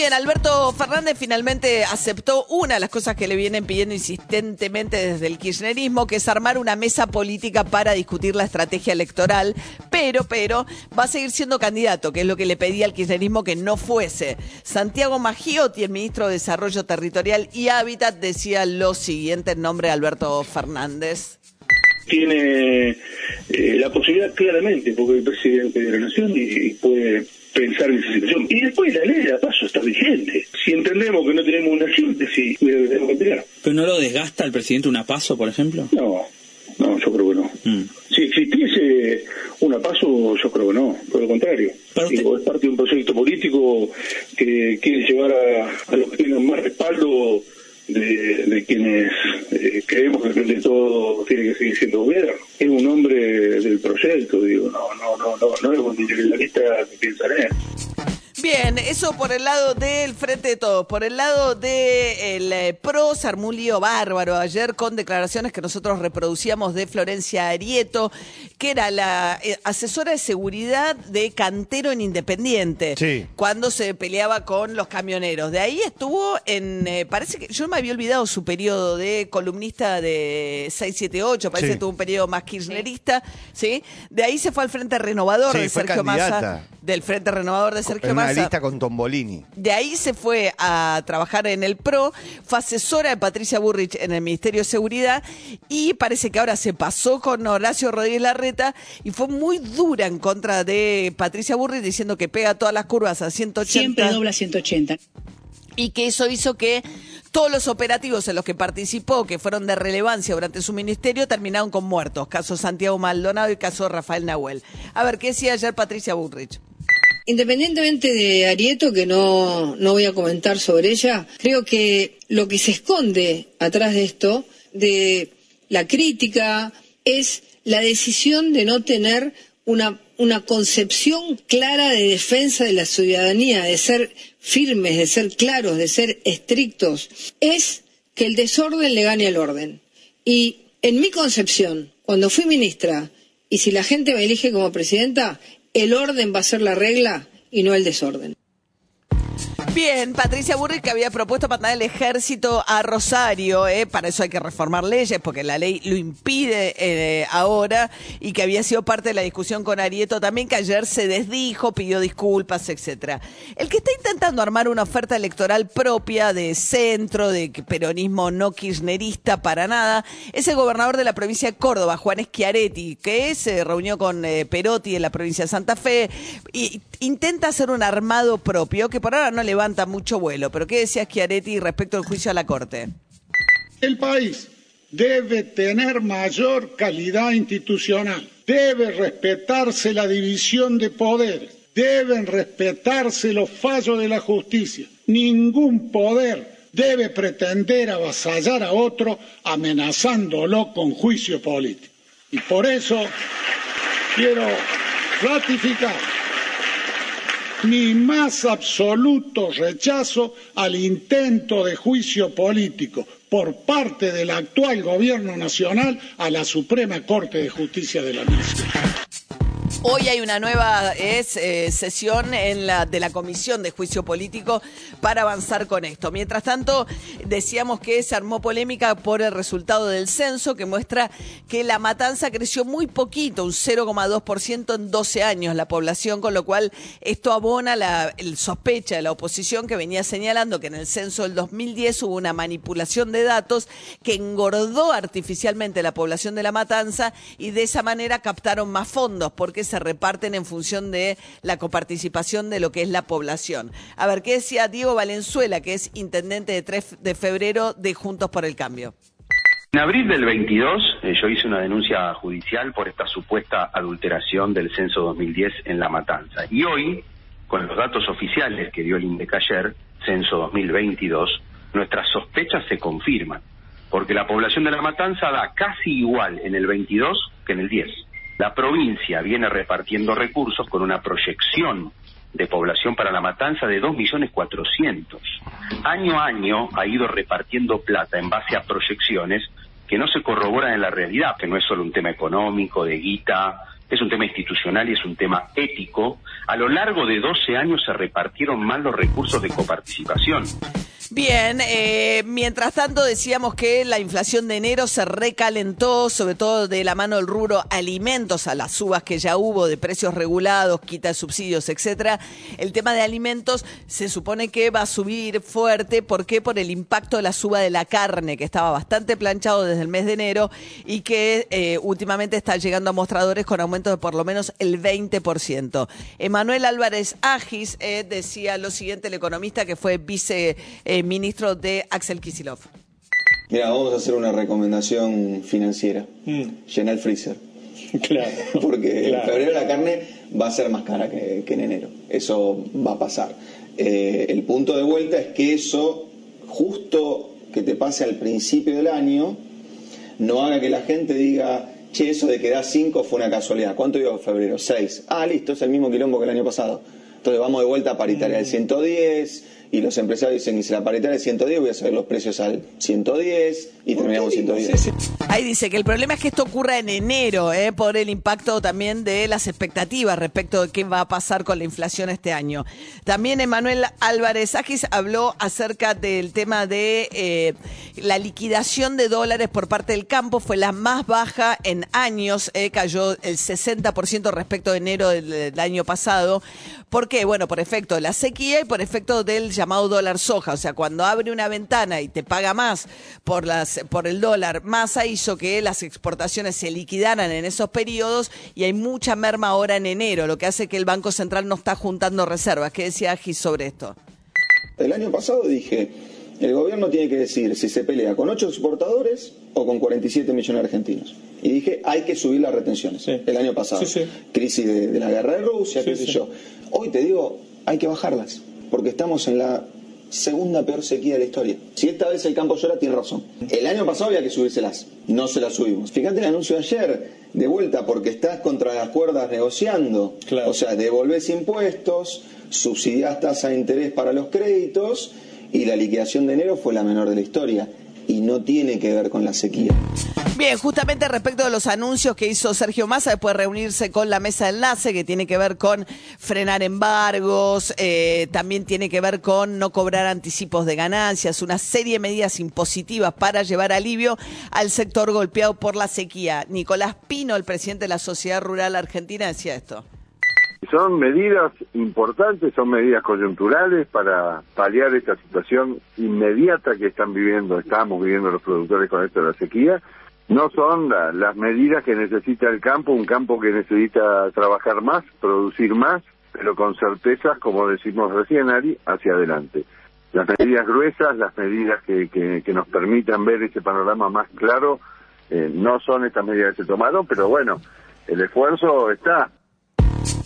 Bien, Alberto Fernández finalmente aceptó una de las cosas que le vienen pidiendo insistentemente desde el kirchnerismo, que es armar una mesa política para discutir la estrategia electoral, pero, pero, va a seguir siendo candidato, que es lo que le pedía al kirchnerismo que no fuese. Santiago Magiotti, el ministro de Desarrollo Territorial y Hábitat, decía lo siguiente en nombre de Alberto Fernández tiene eh, la posibilidad claramente, porque es presidente de la Nación y puede pensar en esa situación. Y después la ley de paso está vigente. Si entendemos que no tenemos una síntesis, debemos cambiar. ¿Pero no lo desgasta el presidente una paso, por ejemplo? No, no, yo creo que no. Mm. Si existiese una paso, yo creo que no, por lo contrario. es parte de un proyecto político que quiere llevar a, a los que tengan más respaldo de, quienes eh, creemos que de todo tiene que seguir siendo gobierno. Es un hombre del proyecto, digo, no, no, no, no, no es un individualista que piensa en él. Bien, eso por el lado del Frente de Todos. Por el lado del de eh, PRO, se bárbaro ayer con declaraciones que nosotros reproducíamos de Florencia Arieto, que era la eh, asesora de seguridad de Cantero en Independiente, sí. cuando se peleaba con los camioneros. De ahí estuvo en, eh, parece que yo me había olvidado su periodo de columnista de 678, parece que tuvo un periodo más kirchnerista, ¿sí? De ahí se fue al Frente Renovador de Sergio Massa, del Frente Renovador de Sergio Massa lista con Tombolini. De ahí se fue a trabajar en el PRO, fue asesora de Patricia Burrich en el Ministerio de Seguridad y parece que ahora se pasó con Horacio Rodríguez Larreta y fue muy dura en contra de Patricia Burrich diciendo que pega todas las curvas a 180. Siempre dobla 180. Y que eso hizo que todos los operativos en los que participó, que fueron de relevancia durante su ministerio, terminaron con muertos. Caso Santiago Maldonado y caso Rafael Nahuel. A ver, ¿qué decía ayer Patricia Burrich? Independientemente de Arieto, que no, no voy a comentar sobre ella, creo que lo que se esconde atrás de esto, de la crítica, es la decisión de no tener una, una concepción clara de defensa de la ciudadanía, de ser firmes, de ser claros, de ser estrictos. Es que el desorden le gane al orden. Y en mi concepción, cuando fui ministra, y si la gente me elige como presidenta, el orden va a ser la regla y no el desorden. Bien, Patricia Burri que había propuesto mandar el ejército a Rosario, ¿eh? para eso hay que reformar leyes, porque la ley lo impide eh, ahora, y que había sido parte de la discusión con Arieto también, que ayer se desdijo, pidió disculpas, etcétera. El que está intentando armar una oferta electoral propia de centro, de peronismo no kirchnerista para nada, es el gobernador de la provincia de Córdoba, Juan Schiaretti, que se reunió con eh, Perotti en la provincia de Santa Fe, y intenta hacer un armado propio, que por ahora no le levanta mucho vuelo. Pero ¿qué decía Schiaretti respecto al juicio a la Corte? El país debe tener mayor calidad institucional, debe respetarse la división de poderes, deben respetarse los fallos de la justicia. Ningún poder debe pretender avasallar a otro amenazándolo con juicio político. Y por eso quiero ratificar mi más absoluto rechazo al intento de juicio político por parte del actual gobierno nacional a la Suprema Corte de Justicia de la Nación. Hoy hay una nueva eh, sesión de la Comisión de Juicio Político para avanzar con esto. Mientras tanto, decíamos que se armó polémica por el resultado del censo que muestra que la matanza creció muy poquito, un 0,2% en 12 años la población, con lo cual esto abona la el sospecha de la oposición que venía señalando que en el censo del 2010 hubo una manipulación de datos que engordó artificialmente la población de la matanza y de esa manera captaron más fondos porque se reparten en función de la coparticipación de lo que es la población. A ver, ¿qué decía Diego Valenzuela, que es intendente de 3 de febrero de Juntos por el Cambio? En abril del 22 eh, yo hice una denuncia judicial por esta supuesta adulteración del censo 2010 en La Matanza. Y hoy, con los datos oficiales que dio el INDEC ayer, censo 2022, nuestras sospechas se confirman. porque la población de La Matanza da casi igual en el 22 que en el 10. La provincia viene repartiendo recursos con una proyección de población para La Matanza de 2.400.000. Año a año ha ido repartiendo plata en base a proyecciones que no se corroboran en la realidad, que no es solo un tema económico, de guita, es un tema institucional y es un tema ético. A lo largo de 12 años se repartieron mal los recursos de coparticipación. Bien, eh, mientras tanto decíamos que la inflación de enero se recalentó, sobre todo de la mano del rubro alimentos, a las subas que ya hubo de precios regulados, quita de subsidios, etcétera. El tema de alimentos se supone que va a subir fuerte, ¿por qué? Por el impacto de la suba de la carne, que estaba bastante planchado desde el mes de enero y que eh, últimamente está llegando a mostradores con aumentos de por lo menos el 20%. Emanuel Álvarez Agis eh, decía lo siguiente, el economista que fue vice ministro de Axel Kisilov. Mira, vamos a hacer una recomendación financiera. Mm. Llena el freezer. Claro. Porque en febrero la carne va a ser más cara que, en enero. Eso va a pasar. Eh, el punto de vuelta es que eso, justo que te pase al principio del año, no haga que la gente diga, che, eso de que da 5 fue una casualidad. ¿Cuánto dio febrero? 6. Ah, listo, es el mismo quilombo que el año pasado. Entonces vamos de vuelta a paritaria del 110 y los empresarios dicen, y si la paritaria es 110, voy a subir los precios al 110 y terminamos 110. Ahí dice que el problema es que esto ocurra en enero, ¿eh? por el impacto también de las expectativas respecto de qué va a pasar con la inflación este año. También Emanuel Álvarez Agis habló acerca del tema de eh, la liquidación de dólares por parte del campo, fue la más baja en años, eh, cayó el 60% respecto de enero del, año pasado. ¿Por qué? Bueno, por efecto de la sequía y por efecto del llamado dólar soja. O sea, cuando abre una ventana y te paga más por, las, por el dólar, masa hizo que las exportaciones se liquidaran en esos periodos y hay mucha merma ahora en enero, lo que hace que el Banco Central no está juntando reservas. ¿Qué decía Agis sobre esto? El año pasado dije, el gobierno tiene que decir si se pelea con ocho exportadores o con 47 millones de argentinos. Y dije, hay que subir las retenciones. El año pasado. Crisis de, la guerra de Rusia, qué sé yo. Hoy te digo, hay que bajarlas porque estamos en la segunda peor sequía de la historia. Si esta vez el campo llora, tiene razón. El año pasado había que subírselas, no se las subimos. Fíjate el anuncio de ayer, de vuelta, porque estás contra las cuerdas negociando. O sea, devolvés impuestos, subsidiás tasa de interés para los créditos y la liquidación de enero fue la menor de la historia y no tiene que ver con la sequía. Bien, justamente respecto de los anuncios que hizo Sergio Massa después de reunirse con la mesa de enlace, que tiene que ver con frenar embargos, eh, también tiene que ver con no cobrar anticipos de ganancias, una serie de medidas impositivas para llevar alivio al sector golpeado por la sequía. Nicolás Pino, el presidente de la Sociedad Rural Argentina, decía esto. Son medidas importantes, son medidas coyunturales para paliar esta situación inmediata que están viviendo, estamos viviendo los productores con esto de la sequía. No son las medidas que necesita el campo, un campo que necesita trabajar más, producir más, pero con certezas, como decimos recién, Ari, hacia adelante. Las medidas gruesas, las medidas que, que, nos permitan ver ese panorama más claro, eh, no son estas medidas que se tomaron, pero bueno, el esfuerzo está.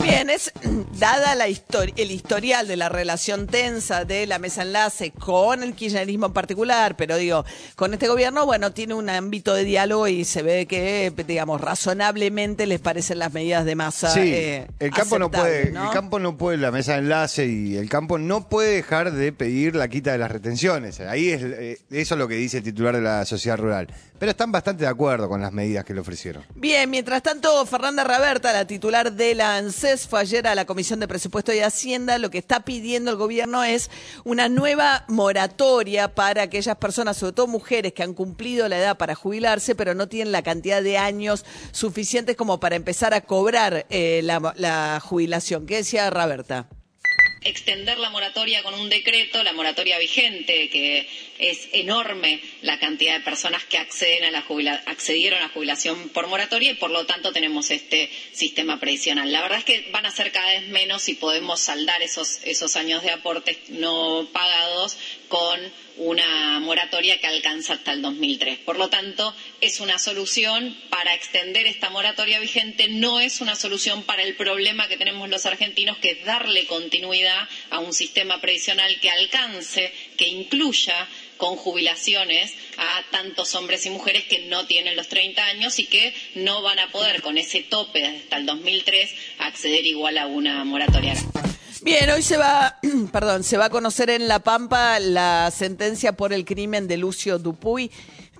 Bien, es dada la el historial de la relación tensa de la mesa enlace con el kirchnerismo en particular, pero digo, con este gobierno, bueno, tiene un ámbito de diálogo y se ve que, digamos, razonablemente les parecen las medidas de masa. Sí, eh, el campo no puede, el campo no puede, la mesa enlace y el campo no puede dejar de pedir la quita de las retenciones. Ahí es eh, eso es lo que dice el titular de la sociedad rural. Pero están bastante de acuerdo con las medidas que le ofrecieron. Bien, mientras tanto, Fernanda Raberta, la titular de la ANSES, fue ayer a la Comisión de Presupuesto y Hacienda. Lo que está pidiendo el gobierno es una nueva moratoria para aquellas personas, sobre todo mujeres, que han cumplido la edad para jubilarse, pero no tienen la cantidad de años suficientes como para empezar a cobrar eh, la, la jubilación. ¿Qué decía Raberta? extender la moratoria con un decreto, la moratoria vigente, que es enorme la cantidad de personas que accedieron a la jubilación por moratoria y por lo tanto tenemos este sistema previsional. La verdad es que van a ser cada vez menos si podemos saldar esos, esos años de aportes no pagados con una moratoria que alcanza hasta el 2003. Por lo tanto, es una solución para extender esta moratoria vigente, no es una solución para el problema que tenemos los argentinos, que es darle continuidad a un sistema previsional que alcance, que incluya con jubilaciones a tantos hombres y mujeres que no tienen los 30 años y que no van a poder con ese tope hasta el 2003 acceder igual a una moratoria. Bien, hoy se va, perdón, se va a conocer en La Pampa la sentencia por el crimen de Lucio Dupuy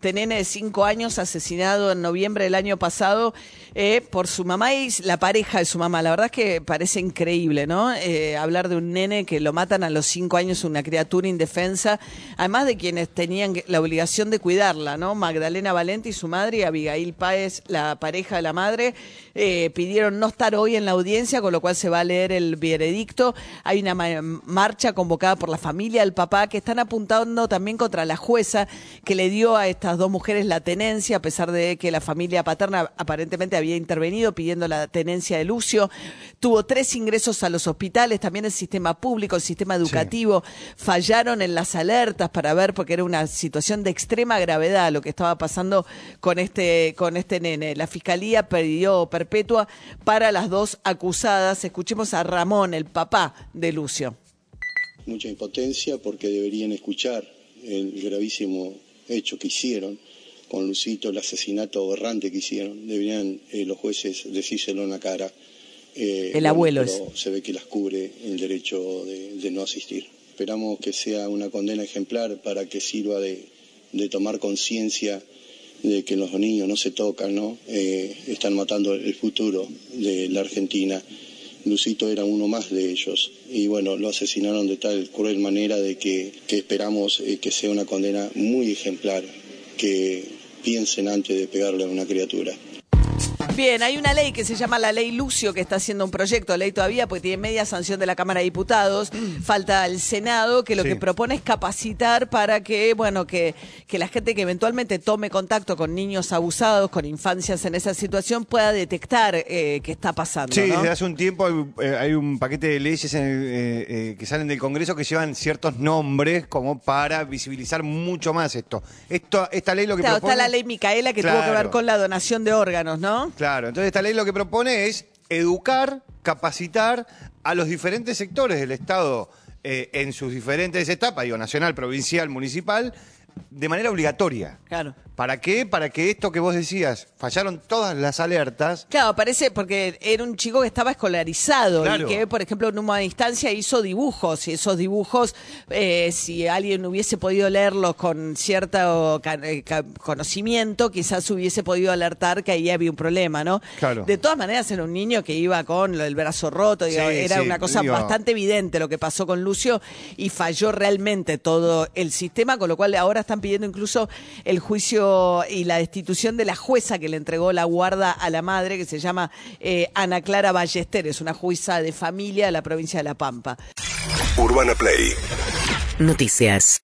este nene de cinco años asesinado en noviembre del año pasado eh, por su mamá y la pareja de su mamá. La verdad es que parece increíble, ¿no? Eh, hablar de un nene que lo matan a los cinco años, una criatura indefensa, además de quienes tenían la obligación de cuidarla, ¿no? Magdalena Valente y su madre y Abigail Páez, la pareja de la madre, eh, pidieron no estar hoy en la audiencia, con lo cual se va a leer el veredicto. Hay una marcha convocada por la familia del papá que están apuntando también contra la jueza que le dio a estas dos mujeres la tenencia, a pesar de que la familia paterna aparentemente había intervenido pidiendo la tenencia de Lucio. Tuvo tres ingresos a los hospitales, también el sistema público, el sistema educativo, fallaron en las alertas para ver, porque era una situación de extrema gravedad lo que estaba pasando con este, con este nene. La fiscalía pidió perpetua para las dos acusadas. Escuchemos a Ramón, el papá de Lucio. Mucha impotencia porque deberían escuchar el gravísimo hecho que hicieron con Lucito, el asesinato aberrante que hicieron. Deberían eh, los jueces decírselo en la cara. Eh, el abuelo pero Se ve que las cubre el derecho de, no asistir. Esperamos que sea una condena ejemplar para que sirva de, tomar conciencia de que los niños no se tocan, ¿no? Eh, están matando el futuro de la Argentina. Lucito era uno más de ellos y bueno, lo asesinaron de tal cruel manera de que, esperamos eh, que sea una condena muy ejemplar, que piensen antes de pegarle a una criatura. Bien, hay una ley que se llama la ley Lucio, que está haciendo un proyecto de ley todavía, porque tiene media sanción de la Cámara de Diputados. Falta el Senado, que lo que propone es capacitar para que, bueno, que, que la gente que eventualmente tome contacto con niños abusados, con infancias en esa situación, pueda detectar eh, qué está pasando. Sí, desde hace un tiempo hay, eh, un paquete de leyes eh, que salen del Congreso que llevan ciertos nombres como para visibilizar mucho más esto. esto esta ley lo que claro, está la ley Micaela que tuvo que ver con la donación de órganos, ¿no? Claro, entonces esta ley lo que propone es educar, capacitar a los diferentes sectores del Estado eh, en sus diferentes etapas, digo, nacional, provincial, municipal, de manera obligatoria. Claro. ¿Para qué? Para que esto que vos decías, fallaron todas las alertas. Claro, parece porque era un chico que estaba escolarizado y que, por ejemplo, en una distancia hizo dibujos y esos dibujos, eh, si alguien hubiese podido leerlos con cierto eh, conocimiento, quizás hubiese podido alertar que ahí había un problema, ¿no? Claro. De todas maneras, era un niño que iba con el brazo roto, era una cosa bastante evidente lo que pasó con Lucio y falló realmente todo el sistema, con lo cual ahora están pidiendo incluso el juicio y la destitución de la jueza que le entregó la guarda a la madre, que se llama eh, Ana Clara Ballester, es una jueza de familia de la provincia de La Pampa. Urbana Play. Noticias.